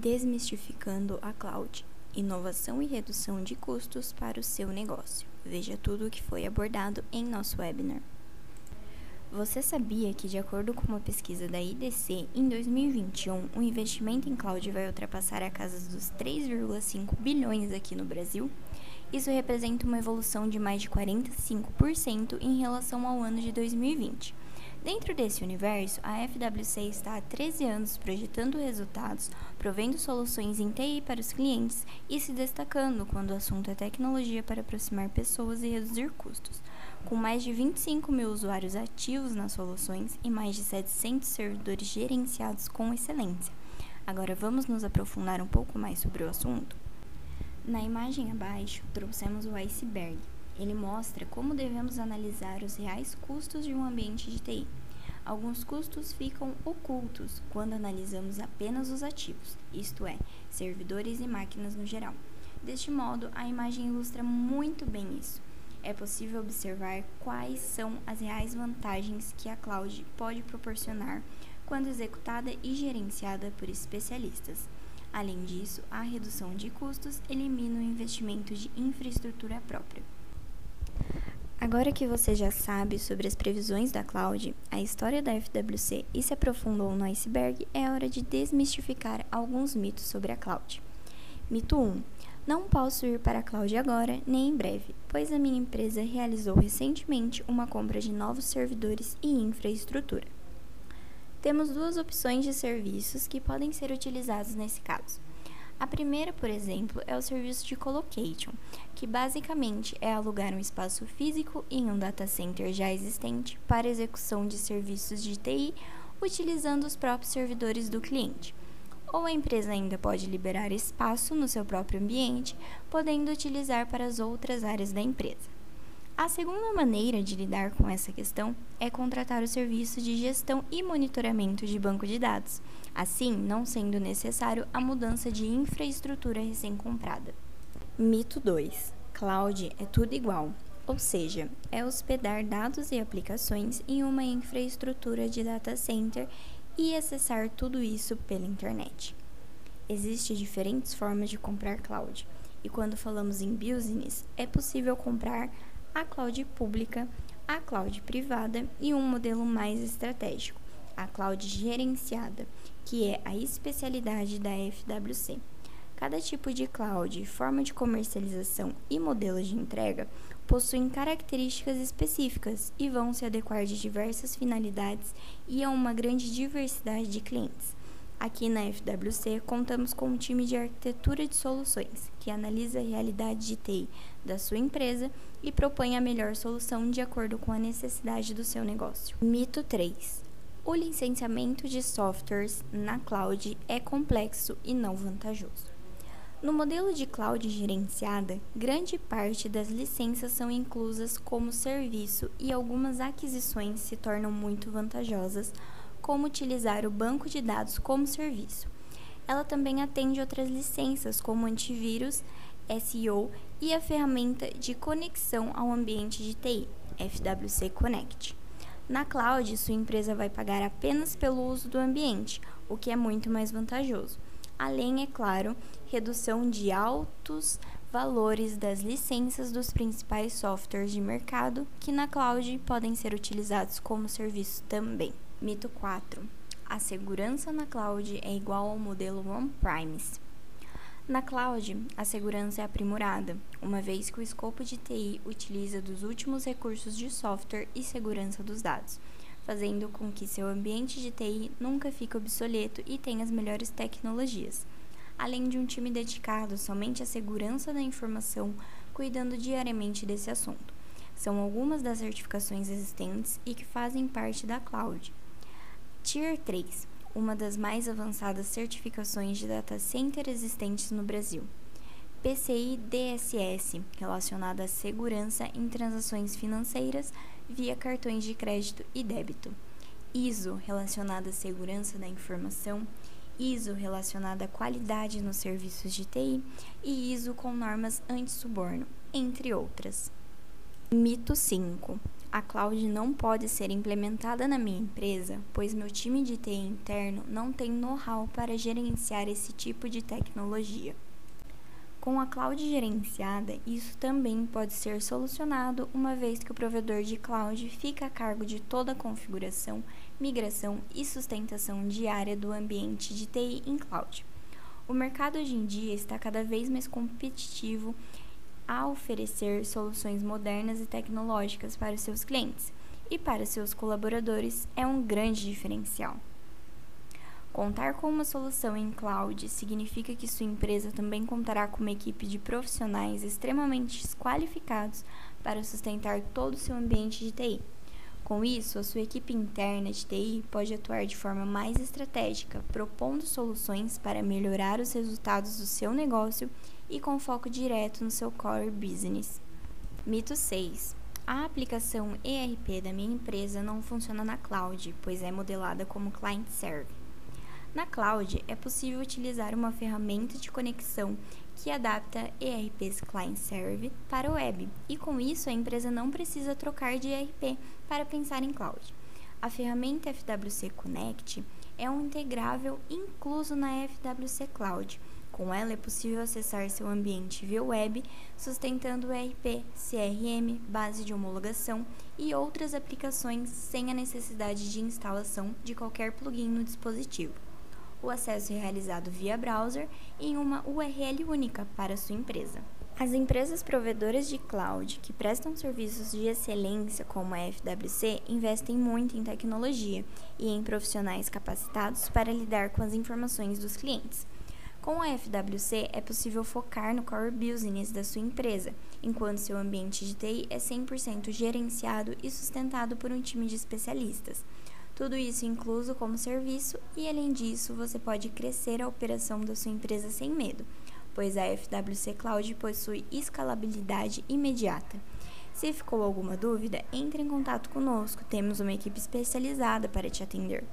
Desmistificando a Cloud Inovação e redução de custos para o seu negócio. Veja tudo o que foi abordado em nosso webinar. Você sabia que, de acordo com uma pesquisa da IDC, em 2021 o investimento em cloud vai ultrapassar a casa dos 3,5 bilhões aqui no Brasil? Isso representa uma evolução de mais de 45% em relação ao ano de 2020. Dentro desse universo, a FWC está há 13 anos projetando resultados, provendo soluções em TI para os clientes e se destacando quando o assunto é tecnologia para aproximar pessoas e reduzir custos. Com mais de 25 mil usuários ativos nas soluções e mais de 700 servidores gerenciados com excelência. Agora vamos nos aprofundar um pouco mais sobre o assunto? Na imagem abaixo, trouxemos o iceberg, ele mostra como devemos analisar os reais custos de um ambiente de TI. Alguns custos ficam ocultos quando analisamos apenas os ativos, isto é, servidores e máquinas no geral. Deste modo, a imagem ilustra muito bem isso. É possível observar quais são as reais vantagens que a cloud pode proporcionar quando executada e gerenciada por especialistas. Além disso, a redução de custos elimina o investimento de infraestrutura própria. Agora que você já sabe sobre as previsões da cloud, a história da FWC e se aprofundou no iceberg, é hora de desmistificar alguns mitos sobre a cloud. Mito 1. Não posso ir para a cloud agora nem em breve, pois a minha empresa realizou recentemente uma compra de novos servidores e infraestrutura. Temos duas opções de serviços que podem ser utilizados nesse caso. A primeira, por exemplo, é o serviço de colocation, que basicamente é alugar um espaço físico em um data center já existente para execução de serviços de TI utilizando os próprios servidores do cliente. Ou a empresa ainda pode liberar espaço no seu próprio ambiente, podendo utilizar para as outras áreas da empresa. A segunda maneira de lidar com essa questão é contratar o serviço de gestão e monitoramento de banco de dados, assim não sendo necessário a mudança de infraestrutura recém-comprada. Mito 2: Cloud é tudo igual, ou seja, é hospedar dados e aplicações em uma infraestrutura de data center e acessar tudo isso pela internet. Existem diferentes formas de comprar cloud, e quando falamos em business, é possível comprar a cloud pública, a cloud privada e um modelo mais estratégico, a cloud gerenciada, que é a especialidade da FWC. Cada tipo de cloud, forma de comercialização e modelo de entrega possuem características específicas e vão se adequar de diversas finalidades e a uma grande diversidade de clientes. Aqui na FWC, contamos com um time de arquitetura de soluções, que analisa a realidade de TI da sua empresa e propõe a melhor solução de acordo com a necessidade do seu negócio. Mito 3. O licenciamento de softwares na cloud é complexo e não vantajoso. No modelo de cloud gerenciada, grande parte das licenças são inclusas como serviço e algumas aquisições se tornam muito vantajosas como utilizar o banco de dados como serviço. Ela também atende outras licenças, como antivírus, SEO e a ferramenta de conexão ao ambiente de TI, FWC Connect. Na cloud, sua empresa vai pagar apenas pelo uso do ambiente, o que é muito mais vantajoso. Além, é claro, redução de altos valores das licenças dos principais softwares de mercado, que na cloud podem ser utilizados como serviço também. Mito 4. A segurança na cloud é igual ao modelo on-premise. Na cloud, a segurança é aprimorada, uma vez que o escopo de TI utiliza dos últimos recursos de software e segurança dos dados, fazendo com que seu ambiente de TI nunca fique obsoleto e tenha as melhores tecnologias. Além de um time dedicado somente à segurança da informação, cuidando diariamente desse assunto. São algumas das certificações existentes e que fazem parte da cloud. Tier 3, uma das mais avançadas certificações de data center existentes no Brasil. PCI DSS, relacionada à segurança em transações financeiras via cartões de crédito e débito. ISO, relacionada à segurança da informação. ISO, relacionada à qualidade nos serviços de TI. E ISO com normas anti-suborno, entre outras. Mito 5. A cloud não pode ser implementada na minha empresa, pois meu time de TI interno não tem know-how para gerenciar esse tipo de tecnologia. Com a cloud gerenciada, isso também pode ser solucionado, uma vez que o provedor de cloud fica a cargo de toda a configuração, migração e sustentação diária do ambiente de TI em cloud. O mercado hoje em dia está cada vez mais competitivo a oferecer soluções modernas e tecnológicas para os seus clientes e para seus colaboradores é um grande diferencial. Contar com uma solução em cloud significa que sua empresa também contará com uma equipe de profissionais extremamente qualificados para sustentar todo o seu ambiente de TI. Com isso, a sua equipe interna de TI pode atuar de forma mais estratégica, propondo soluções para melhorar os resultados do seu negócio e com foco direto no seu core business. Mito 6. A aplicação ERP da minha empresa não funciona na cloud, pois é modelada como client-server. Na cloud, é possível utilizar uma ferramenta de conexão que adapta ERPs client-server para o web, e com isso a empresa não precisa trocar de ERP para pensar em cloud. A ferramenta FWC Connect é um integrável incluso na FWC Cloud. Com ela é possível acessar seu ambiente via web, sustentando ERP, CRM, base de homologação e outras aplicações sem a necessidade de instalação de qualquer plugin no dispositivo o acesso é realizado via browser em uma URL única para sua empresa. As empresas provedoras de cloud que prestam serviços de excelência, como a FWC, investem muito em tecnologia e em profissionais capacitados para lidar com as informações dos clientes. Com a FWC, é possível focar no core business da sua empresa, enquanto seu ambiente de TI é 100% gerenciado e sustentado por um time de especialistas. Tudo isso incluso como serviço e, além disso, você pode crescer a operação da sua empresa sem medo, pois a FWC Cloud possui escalabilidade imediata. Se ficou alguma dúvida, entre em contato conosco, temos uma equipe especializada para te atender.